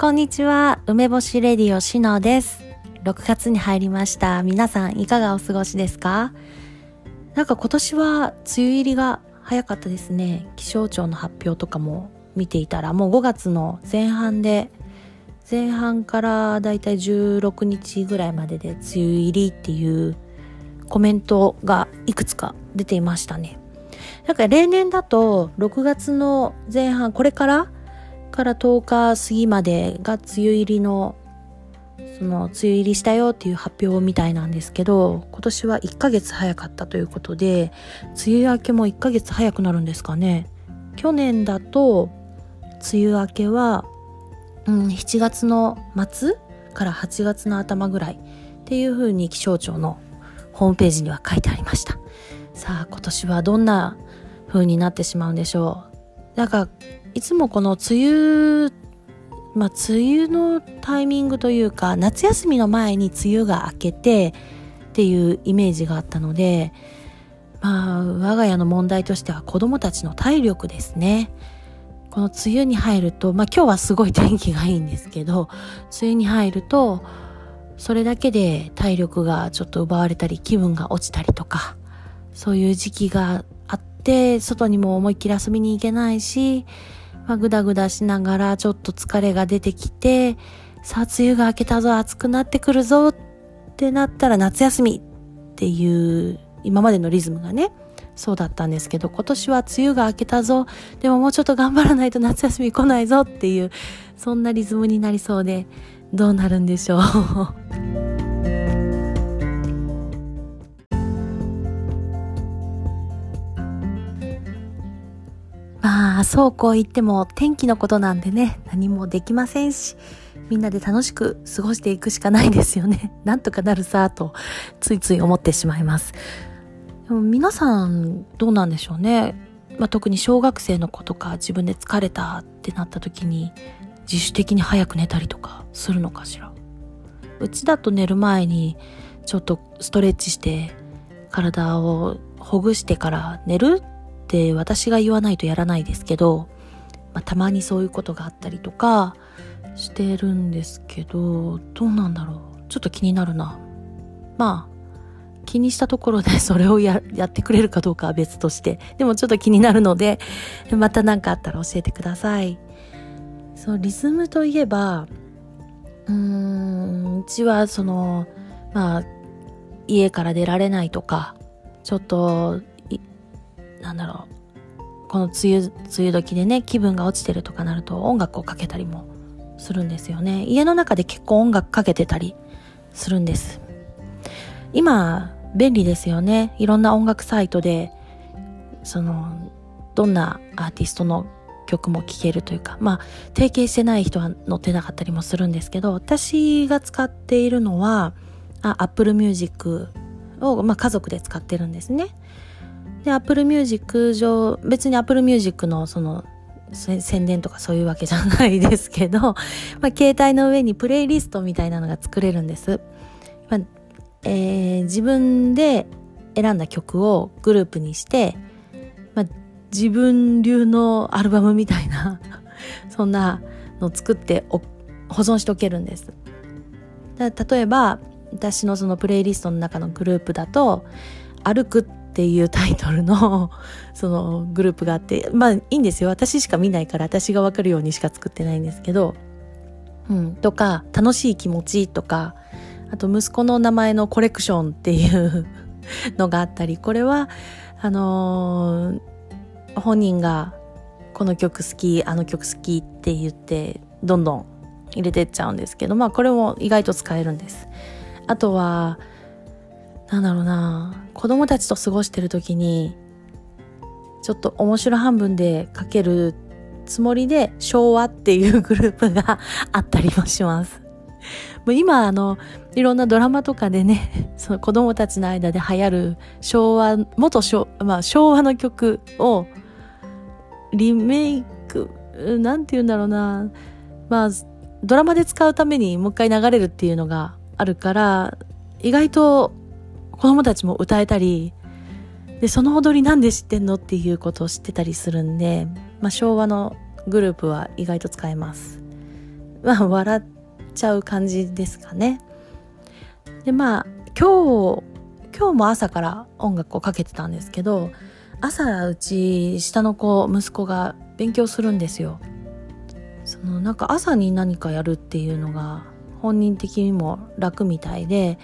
こんにちは、梅干しレディオしのです。6月に入りました。皆さんいかがお過ごしですか？なんか今年は梅雨入りが早かったですね。気象庁の発表とかも見ていたら、もう5月の前半で、前半からだいたい16日ぐらいまでで梅雨入りっていうコメントがいくつか出ていましたね。なんか例年だと6月の前半、これからから10日過ぎまでが梅雨入りのその梅雨入りしたよっていう発表みたいなんですけど今年は1ヶ月早かったということで梅雨明けも1ヶ月早くなるんですかね。去年だと梅雨明けは、うん、7月の末から8月の頭ぐらいっていう風に気象庁のホームページには書いてありました。さあ今年はどんな風になってしまうんでしょう。なんかいつもこの梅雨まあ、梅雨のタイミングというか夏休みの前に梅雨が明けてっていうイメージがあったので、まあ、我が家の問題としては子供たちの体力ですね。この梅雨に入ると、まあ今日はすごい天気がいいんですけど、梅雨に入ると、それだけで体力がちょっと奪われたり、気分が落ちたりとか、そういう時期があって、外にも思いっきり遊びに行けないし、まあ、ぐだぐだしながらちょっと疲れが出てきて、さあ、梅雨が明けたぞ、暑くなってくるぞってなったら夏休みっていう、今までのリズムがね、そうだったんですけど、今年は梅雨が明けたぞ、でももうちょっと頑張らないと夏休み来ないぞっていう、そんなリズムになりそうで、どうなるんでしょう。まあ、そうこう言っても天気のことなんでね、何もできませんし、みんなで楽しく過ごしていくしかないですよね。なんとかなるさ、と、ついつい思ってしまいます。でも皆さん、どうなんでしょうね。まあ、特に小学生の子とか自分で疲れたってなった時に、自主的に早く寝たりとかするのかしら。うちだと寝る前に、ちょっとストレッチして、体をほぐしてから寝るって私が言わないとやらないですけど、まあ、たまにそういうことがあったりとかしてるんですけど、どうなんだろう。ちょっと気になるな。まあ、気にしたところで それをややってくれるかどうかは別として、でもちょっと気になるので、また何かあったら教えてください。そう、リズムといえば、うーん、うちはその、まあ、家から出られないとか、ちょっとなんだろう、この梅雨、梅雨時でね、気分が落ちてるとかなると音楽をかけたりもするんですよね。家の中で結構音楽かけてたりするんです。今、便利ですよね。いろんな音楽サイトで、その、どんなアーティストの曲も聴けるというか、まあ、提携してない人は載ってなかったりもするんですけど、私が使っているのは、あ、Apple Music を、まあ、家族で使ってるんですね。で、Apple Music 上、別に Apple Music のその宣伝とかそういうわけじゃないですけど、まあ、携帯の上にプレイリストみたいなのが作れるんです。まあえー、自分で選んだ曲をグループにして、まあ、自分流のアルバムみたいな そんなのを作って保存しておけるんです。例えば、私のそのプレイリストの中のグループだと、歩くっていうタイトルの そのグループがあってまあいいんですよ。私しか見ないから私がわかるようにしか作ってないんですけど、うん、とか楽しい気持ちとかあと息子の名前のコレクションっていう のがあったりこれはあのー、本人がこの曲好きあの曲好きって言ってどんどん入れてっちゃうんですけどまあこれも意外と使えるんです。あとはなんだろうな子供たちと過ごしてる時にちょっと面白半分で書けるつもりで昭和っていうグループが あったりもします。もう今あのいろんなドラマとかでねその子供たちの間で流行る昭和元昭,、まあ、昭和の曲をリメイクなんて言うんだろうなまあドラマで使うためにもう一回流れるっていうのがあるから意外と子供たちも歌えたり、で、その踊りなんで知ってんのっていうことを知ってたりするんで、まあ、昭和のグループは意外と使えます。まあ笑っちゃう感じですかね。でまあ今日今日も朝から音楽をかけてたんですけど朝うち下の子息子が勉強するんですよ。そのなんか朝に何かやるっていうのが本人的にも楽みたいで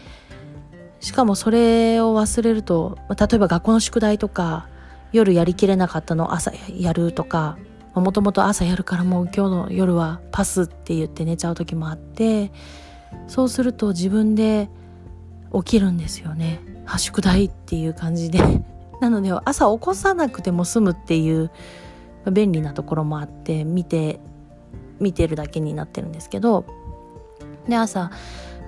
しかもそれを忘れると例えば学校の宿題とか夜やりきれなかったの朝やるとかもともと朝やるからもう今日の夜はパスって言って寝ちゃう時もあってそうすると自分で起きるんですよね。は宿題っていう感じで なので朝起こさなくても済むっていう便利なところもあって見て見てるだけになってるんですけどで朝、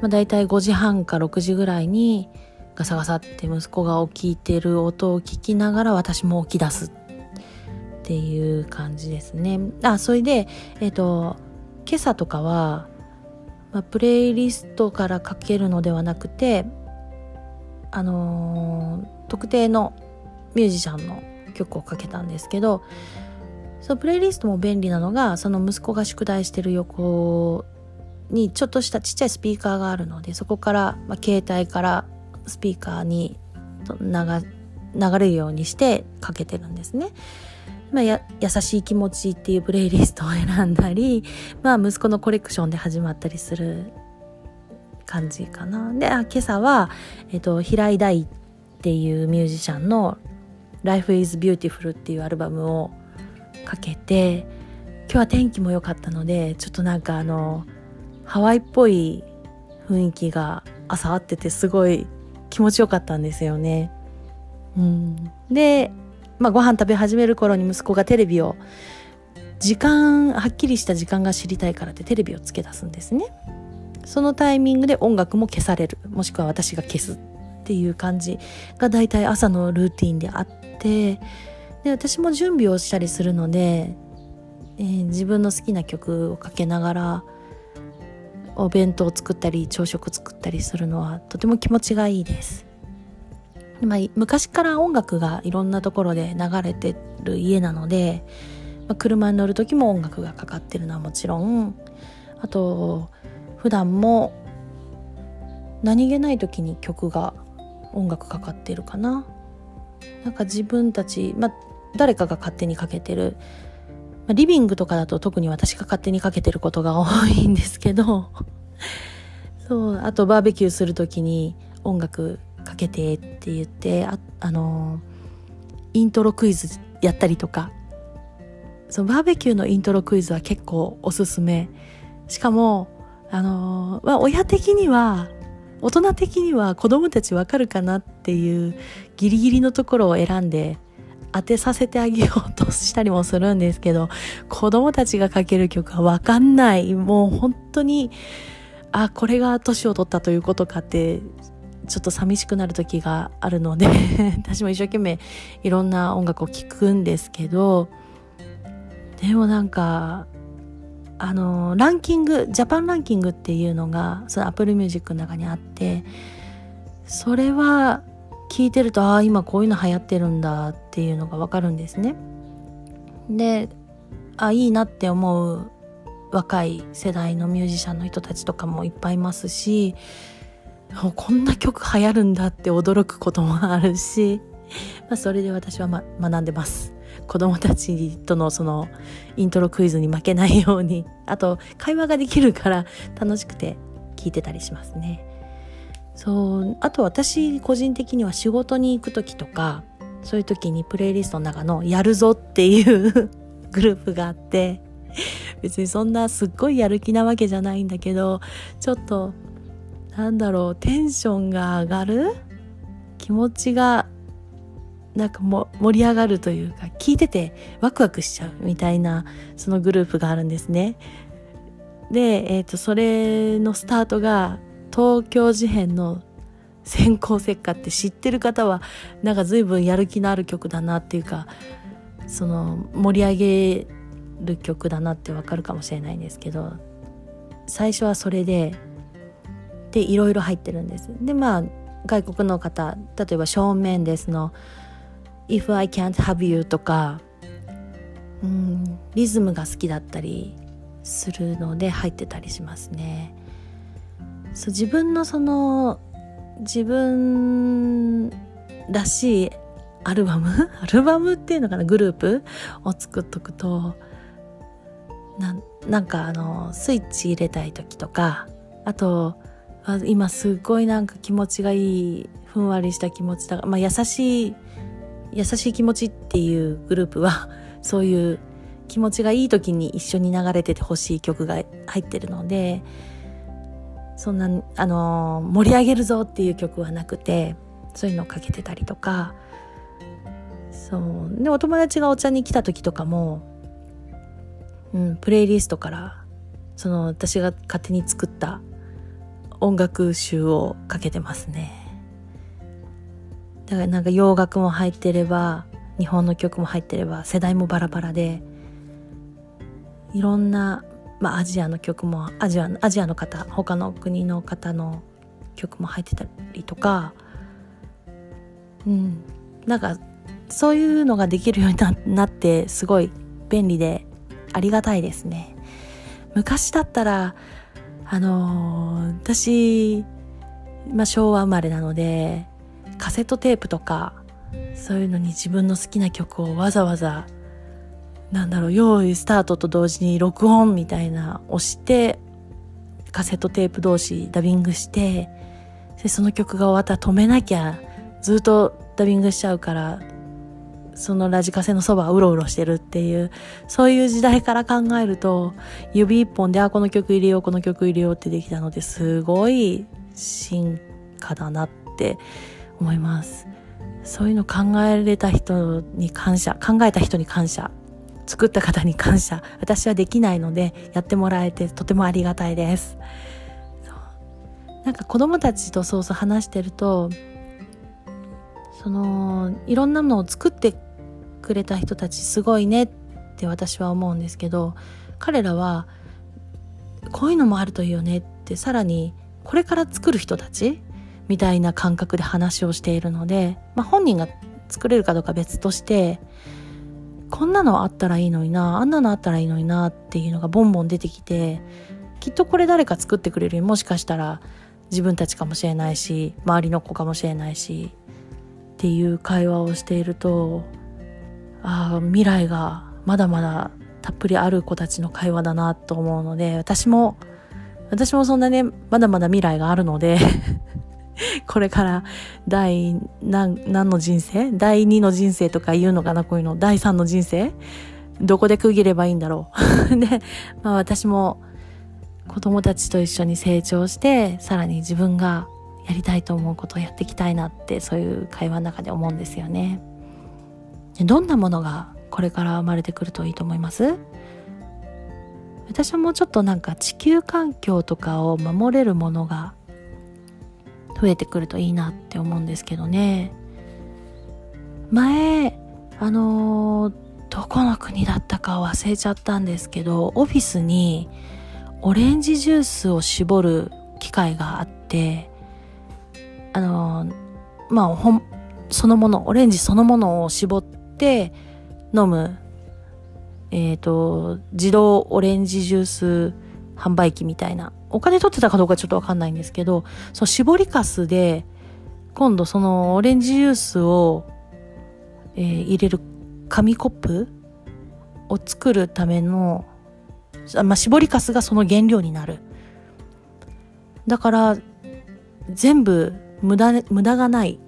まあ、大体5時半か6時ぐらいにガサガサって息子が起きてる音を聞きながら私も起き出すっていう感じですね。あ、それで、えっ、ー、と、今朝とかは、まあ、プレイリストからかけるのではなくて、あのー、特定のミュージシャンの曲をかけたんですけど、そのプレイリストも便利なのが、その息子が宿題してる横にちょっとしたちっちゃいスピーカーがあるので、そこから、まあ、携帯からスピーカーに流れるようにしてかけてるんですね。まあ、や優しい気持ちっていうプレイリストを選んだり、まあ、息子のコレクションで始まったりする感じかな。で、あ今朝は、えっと、平井大っていうミュージシャンの Life is Beautiful っていうアルバムをかけて、今日は天気も良かったので、ちょっとなんかあの、ハワイっぽい雰囲気が朝あっててすごい気持ちよかったんですよね。うん、で、まあ、ご飯食べ始める頃に息子がテレビを時間はっきりした時間が知りたいからってテレビをつけ出すんですねそのタイミングで音楽も消されるもしくは私が消すっていう感じが大体朝のルーティンであってで私も準備をしたりするので、えー、自分の好きな曲をかけながらお弁当を作ったり朝食作ったりするのはとても気持ちがいいです。まあ、昔から音楽がいろんなところで流れてる家なので、まあ、車に乗る時も音楽がかかってるのはもちろんあと普段も何気ない時に曲が音楽かかってるかな。なんか自分たち、まあ、誰かが勝手にかけてる、ま、リビングとかだと特に私が勝手にかけてることが多いんですけど そうあとバーベキューする時に音楽かけてって言ってああのイントロクイズやったりとか。そのバーベキューのイントロクイズは結構おすすめ。しかもあのまあ親的には大人的には子供たちわかるかなっていうギリギリのところを選んで当てさせてあげようとしたりもするんですけど子供たちがかける曲はわかんない。もう本当にあこれが年を取ったということかってちょっと寂しくなる時があるので 私も一生懸命いろんな音楽を聴くんですけどでもなんかあのランキングジャパンランキングっていうのがその Apple Music の中にあってそれは聞いてるとああ今こういうの流行ってるんだっていうのがわかるんですね。であいいなって思う若い世代のミュージシャンの人たちとかもいっぱいいますしこんな曲流行るんだって驚くこともあるし、まあ、それで私は、ま、学んでます。子供たちとのそのイントロクイズに負けないように、あと会話ができるから楽しくて聞いてたりしますね。そう、あと私個人的には仕事に行く時とか、そういう時にプレイリストの中のやるぞっていう グループがあって、別にそんなすっごいやる気なわけじゃないんだけど、ちょっとなんだろうテンションが上がる？気持ちがなんかも盛り上がるというか聞いててワクワクしちゃうみたいなそのグループがあるんですね。で、えーと、それのスタートが東京事変の先行石火って知ってる方はなんか随分やる気のある曲だなっていうかその盛り上げる曲だなってわかるかもしれないんですけど最初はそれででいろいろ入ってるんですでまあ外国の方例えばショーン・メンデスの「If I Can't Have You」とか、うん、リズムが好きだったりするので入ってたりしますね。そう自分のその自分らしいアルバム？アルバムっていうのかな？グループを作っとくとなんかあのスイッチ入れたい時とかあと今すっごいなんか気持ちがいいふんわりした気持ちだ、まあ、優しい優しい気持ちっていうグループは そういう気持ちがいい時に一緒に流れててほしい曲が入ってるのでそんなあの盛り上げるぞっていう曲はなくてそういうのをかけてたりとか。そう。でお友達がお茶に来た時とかも、うん、プレイリストからその私が勝手に作った音楽集をかけてますね。だからなんか洋楽も入ってれば日本の曲も入ってれば世代もバラバラでいろんな、まあ、アジアの曲もアジアアジアの方他の国の方の曲も入ってたりとかうん。なんかそういうのができるようになってすごい便利でありがたいですね。昔だったらあのー、私、まあ、昭和生まれなのでカセットテープとかそういうのに自分の好きな曲をわざわざなんだろう用意スタートと同時に録音みたいな押してカセットテープ同士ダビングしてでその曲が終わったら止めなきゃずっとダビングしちゃうからそのラジカセのそばうろうろしてるっていう、そういう時代から考えると、指一本で、あ、この曲入れよう、この曲入れようってできたので、すごい進化だなって思います。そういうの考えれた人に感謝、考えた人に感謝、作った方に感謝。私はできないので、やってもらえてとてもありがたいです。なんか子供たちとそうそう話してると、そのいろんなものを作ってくれた人たちすごいねって私は思うんですけど彼らはこういうのもあるといいよねってさらにこれから作る人たちみたいな感覚で話をしているので、まあ、本人が作れるかどうか別としてこんなのあったらいいのになあんなのあったらいいのになっていうのがボンボン出てきてきっとこれ誰か作ってくれるもしかしたら自分たちかもしれないし周りの子かもしれないしっていう会話をしているとああ未来がまだまだたっぷりある子たちの会話だなと思うので私も私もそんなねまだまだ未来があるので これから第何何の人生？第2の人生とか言うのかな？こういうの。第3の人生？どこで区切ればいいんだろう？で、まあ私も子供たちと一緒に成長してさらに自分がやりたいと思うことをやっていきたいなってそういう会話の中で思うんですよね。どんなものがこれから生まれてくるといいと思います？私はもうちょっとなんか地球環境とかを守れるものが増えてくるといいなって思うんですけどね前あの、どこの国だったか忘れちゃったんですけどオフィスにオレンジジュースを絞る機械があってあの、まあほんそのものオレンジそのものを絞ってって飲む、えっ、ー、と、自動オレンジジュース販売機みたいな。お金取ってたかどうかちょっとわかんないんですけど、その絞りかすで、今度そのオレンジジュースを、えー、入れる紙コップを作るための、まあ、絞りかすがその原料になる。だから、全部無駄、無駄がない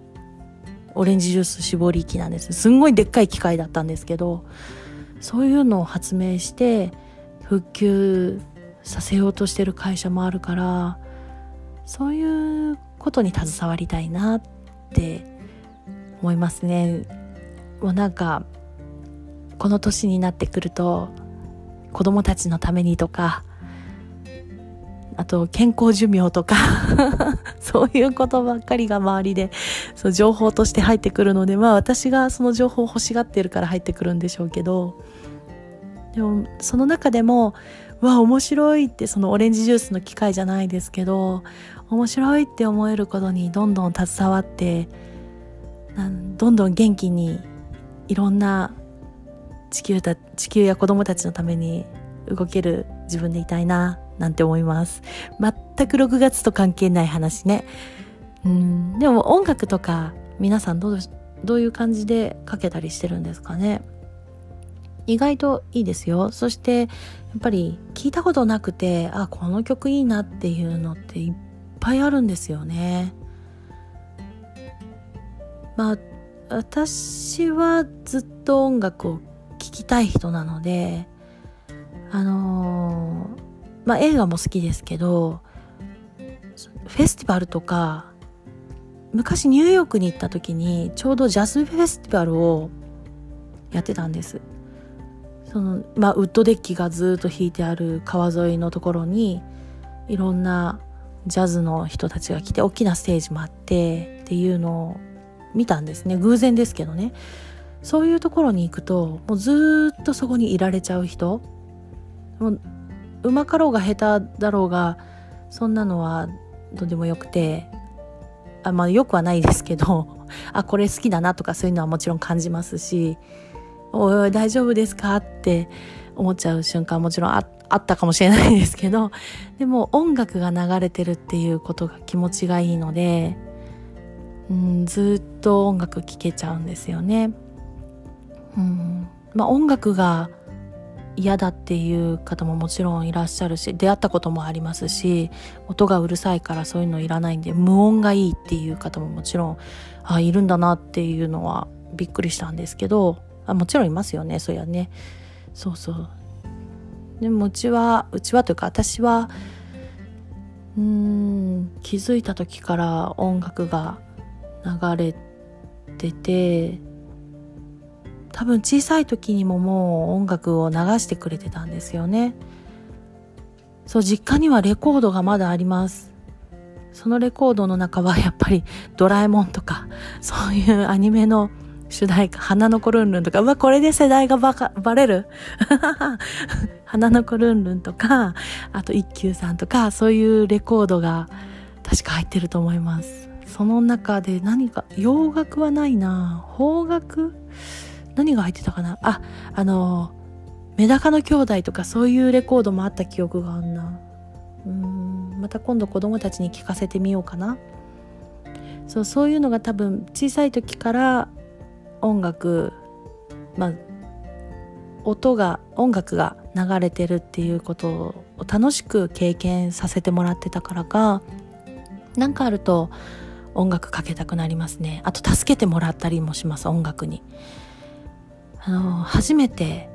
オレンジジュース絞り機なんですすんごいでっかい機械だったんですけどそういうのを発明して復旧させようとしてる会社もあるからそういうことに携わりたいなって思いますね。もうなんかこの年になってくると子供たちのためにとかあと健康寿命とか そういうことばっかりが周りでそう情報として入ってくるのでまあ私がその情報を欲しがってるから入ってくるんでしょうけどでもその中でもわ面白いってそのオレンジジュースの機械じゃないですけど面白いって思えることにどんどん携わってどんどん元気にいろんな地球た地球や子供たちのために動ける自分でいたいななんて思います。全く6月と関係ない話ね。うんでも音楽とか皆さんどうどういう感じでかけたりしてるんですかね？意外といいですよ。そしてやっぱり聞いたことなくてあこの曲いいなっていうのっていっぱいあるんですよね。まあ私はずっと音楽を聴きたい人なのであのー、まあ映画も好きですけどフェスティバルとか昔ニューヨークに行った時にちょうどジャズフェスティバルをやってたんです。そのまあウッドデッキがずっと引いてある川沿いのところにいろんなジャズの人たちが来て大きなステージもあってっていうのを見たんですね。偶然ですけどね。そういうところに行くともうずっとそこにいられちゃう人もううまかろうが下手だろうがそんなのはどうでもよくてあまあよくはないですけどあこれ好きだなとかそういうのはもちろん感じますし「おい大丈夫ですか?」って思っちゃう瞬間もちろんああったかもしれないですけど でも音楽が流れてるっていうことが気持ちがいいので、うん、ずっと音楽聴けちゃうんですよね。うんまあ、音楽が嫌だっていう方ももちろんいらっしゃるし出会ったこともありますし音がうるさいからそういうのいらないんで無音がいいっていう方ももちろんあいるんだなっていうのはびっくりしたんですけどあもちろんいますよね。そりゃね。そうそう。でもうちはうちはというか私はうん気づいた時から音楽が流れてて多分小さい時にももう音楽を流してくれてたんですよね。そう実家にはレコードがまだあります。そのレコードの中はやっぱりドラえもんとかそういうアニメの主題歌、花の子ルンルンとか、うわ、これで世代がばか、バレる？花の子ルンルンとか、あと一休さんとか、そういうレコードが確か入ってると思います。その中で何か、洋楽はないな邦楽？何が入ってたかな？あ、あの、メダカの兄弟とかそういうレコードもあった記憶があんな。うん、また今度子供たちに聞かせてみようかな。そう、そういうのが多分小さい時から音楽、まあ、音が、音楽が流れてるっていうことを楽しく経験させてもらってたからか、なんかあると音楽かけたくなりますね。あと助けてもらったりもします、音楽に。あの初めて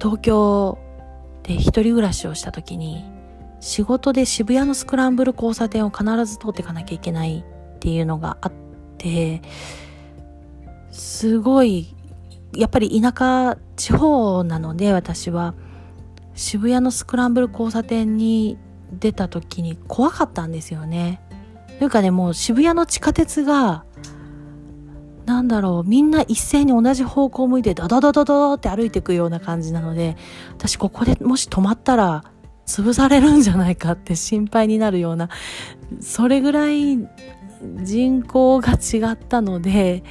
東京で一人暮らしをした時に仕事で渋谷のスクランブル交差点を必ず通っていかなきゃいけないっていうのがあってすごいやっぱり田舎地方なので私は渋谷のスクランブル交差点に出た時に怖かったんですよね。というかねもう渋谷の地下鉄がなんだろう、みんな一斉に同じ方向を向いてダダダダダって歩いていくような感じなので、私ここでもし止まったら潰されるんじゃないかって心配になるような、それぐらい人口が違ったので、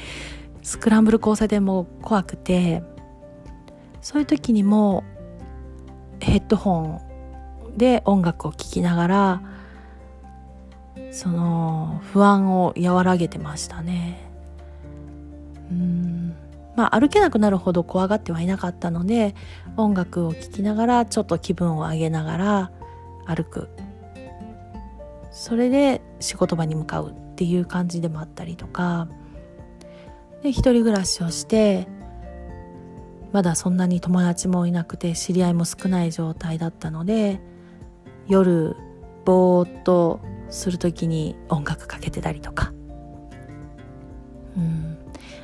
スクランブル交差点も怖くて、そういう時にもヘッドホンで音楽を聴きながら、その不安を和らげてましたね。うんまあ歩けなくなるほど怖がってはいなかったので音楽を聴きながらちょっと気分を上げながら歩くそれで仕事場に向かうっていう感じでもあったりとかで一人暮らしをしてまだそんなに友達もいなくて知り合いも少ない状態だったので夜ぼーっとする時に音楽かけてたりとかうん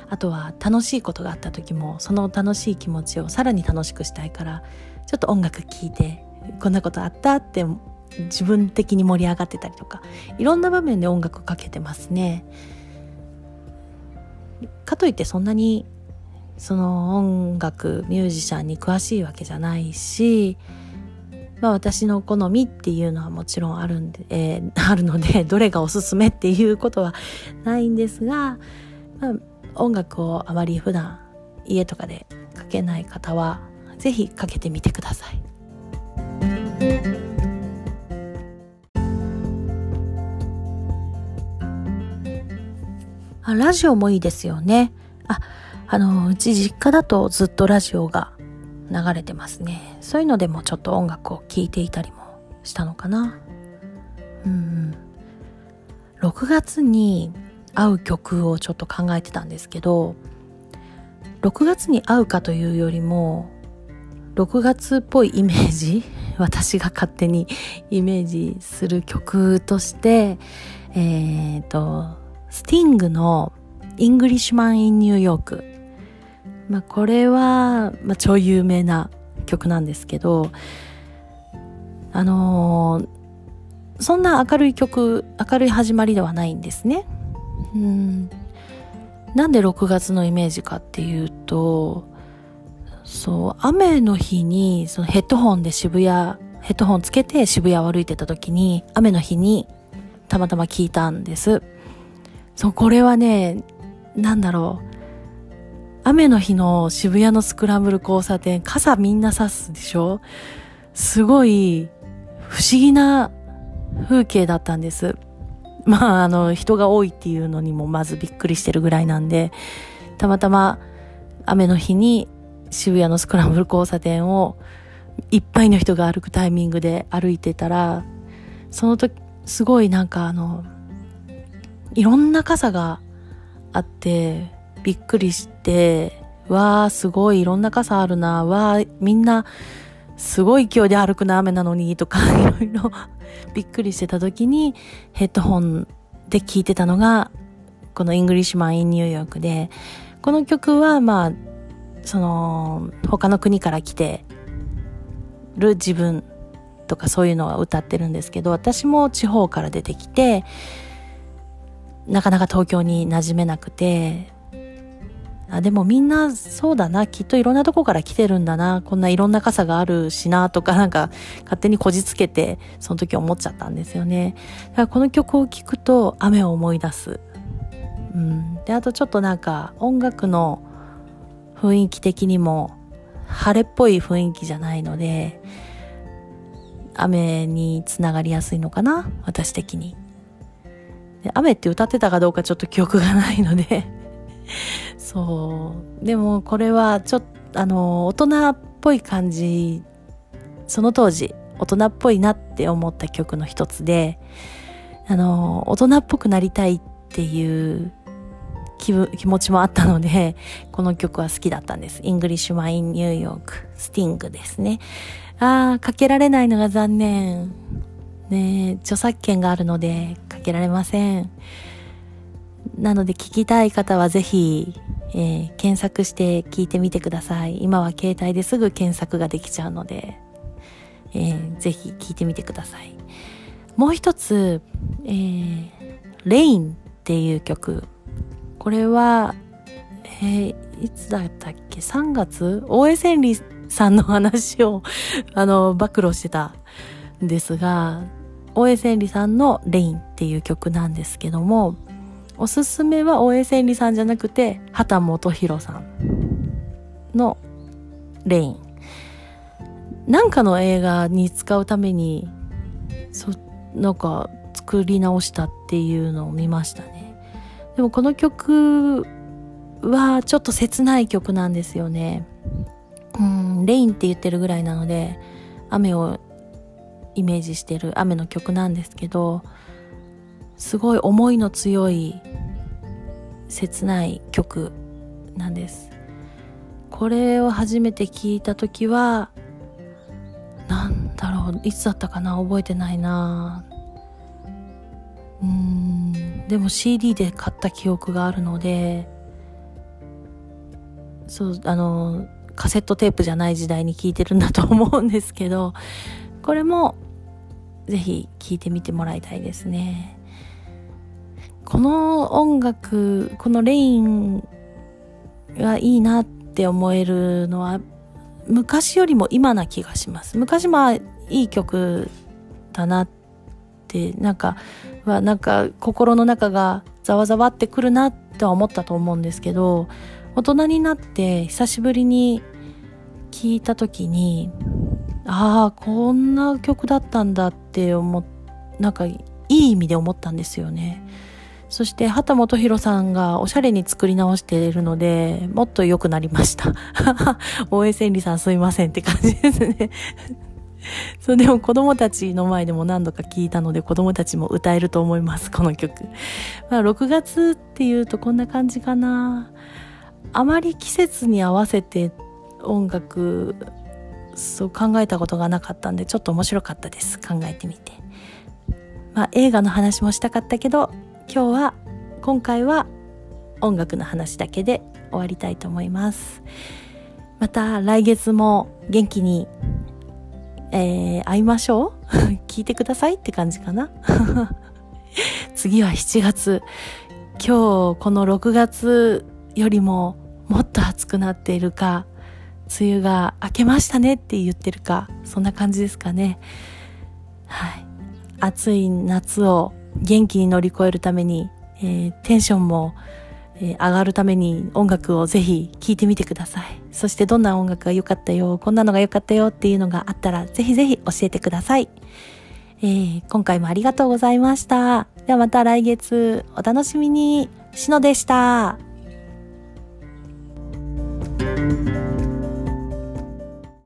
あとは楽しいことがあった時もその楽しい気持ちをさらに楽しくしたいからちょっと音楽聴いてこんなことあったって自分的に盛り上がってたりとかいろんな場面で音楽かけてますね。かといってそんなにその音楽ミュージシャンに詳しいわけじゃないし、まあ、私の好みっていうのはもちろんあるんで、えー、あるのでどれがおすすめっていうことはないんですが、まあ、音楽をあまり普段家とかでかけない方は是非かけてみてください。あラジオもいいですよね。あ、あの、うち実家だとずっとラジオが流れてますね。そういうのでもちょっと音楽を聴いていたりもしたのかな。うん。6月に合う曲をちょっと考えてたんですけど、6月に合うかというよりも、6月っぽいイメージ 私が勝手にイメージする曲として、えっ、ー、と、スティングの Englishman in New York。まあ、これは、まあ、超有名な曲なんですけど、あのー、そんな明るい曲、明るい始まりではないんですね。うん。なんで6月のイメージかっていうと、そう、雨の日に、そのヘッドホンで渋谷、ヘッドホンつけて渋谷を歩いてた時に、雨の日にたまたま聞いたんです。そう、これはね、なんだろう。雨の日の渋谷のスクランブル交差点、傘みんな差すでしょ？すごい不思議な風景だったんです。まあ、あの、人が多いっていうのにもまずびっくりしてるぐらいなんで、たまたま雨の日に渋谷のスクランブル交差点をいっぱいの人が歩くタイミングで歩いてたら、その時、すごいなんかあの、いろんな傘があって、びっくりして、わー、すごいいろんな傘あるな、わー、みんな、すごい勢いで歩くな、雨なのに、とか、いろいろ びっくりしてた時に、ヘッドホンで聴いてたのが、このイングリッシュマン・イン・ニューヨークで、この曲は、まあ、その、他の国から来てる自分とかそういうのは歌ってるんですけど、私も地方から出てきて、なかなか東京に馴染めなくて、あ、でもみんなそうだな、きっといろんなとこから来てるんだな、こんないろんな傘があるしな、とかなんか勝手にこじつけて、その時思っちゃったんですよね。だからこの曲を聴くと雨を思い出す。うん。で、あとちょっとなんか音楽の雰囲気的にも晴れっぽい雰囲気じゃないので、雨につながりやすいのかな私的に。雨って歌ってたかどうかちょっと記憶がないので。そう。でもこれはちょっとあの大人っぽい感じその当時大人っぽいなって思った曲の一つであの大人っぽくなりたいっていう気気持ちもあったのでこの曲は好きだったんです。イングリッシュマン・イン・ニューヨークスティングですね。ああかけられないのが残念。ね著作権があるのでかけられません。なので聞きたい方はぜひ、えー、検索して聞いてみてください。今は携帯ですぐ検索ができちゃうので、えー、ぜひ聞いてみてください。もう一つ、えー、レインっていう曲。これは、えー、いつだったっけ ?3 月？大江千里さんの話を、あの、暴露してたんですが、大江千里さんのレインっていう曲なんですけども、おすすめは大江千里さんじゃなくて、畑基博さんのレイン。なんかの映画に使うために、そ、なんか作り直したっていうのを見ましたね。でもこの曲はちょっと切ない曲なんですよね。うん、レインって言ってるぐらいなので、雨をイメージしてる雨の曲なんですけどすごい思いの強い切ない曲なんです。これを初めて聞いた時はなんだろういつだったかな覚えてないな。うんでも CD で買った記憶があるのでそうあのカセットテープじゃない時代に聞いてるんだと思うんですけどこれもぜひ聴いてみてもらいたいですね。この音楽、このレインがいいなって思えるのは昔よりも今な気がします。昔まあいい曲だなってなんかはなんか心の中がざわざわってくるなっては思ったと思うんですけど大人になって久しぶりに聞いた時にああこんな曲だったんだって思っなんかいい意味で思ったんですよね。そして畑本博さんがおしゃれに作り直しているので、もっと良くなりました。大江千里さんすいませんって感じですね。そう、でも子供たちの前でも何度か聞いたので子供たちも歌えると思います、この曲。まあ6月っていうとこんな感じかな。あまり季節に合わせて音楽、そう考えたことがなかったんでちょっと面白かったです。考えてみて。まあ映画の話もしたかったけど、今日は今回は音楽の話だけで終わりたいと思いますまた来月も元気に、えー、会いましょう？聞いてくださいって感じかな？次は7月今日この6月よりももっと暑くなっているか梅雨が明けましたねって言ってるかそんな感じですかね。はい。暑い夏を元気に乗り越えるために、えー、テンションも、えー、上がるために音楽をぜひ聴いてみてください。そしてどんな音楽が良かったよこんなのが良かったよっていうのがあったらぜひぜひ教えてください、えー、今回もありがとうございました。ではまた来月お楽しみに。しのでした。thank you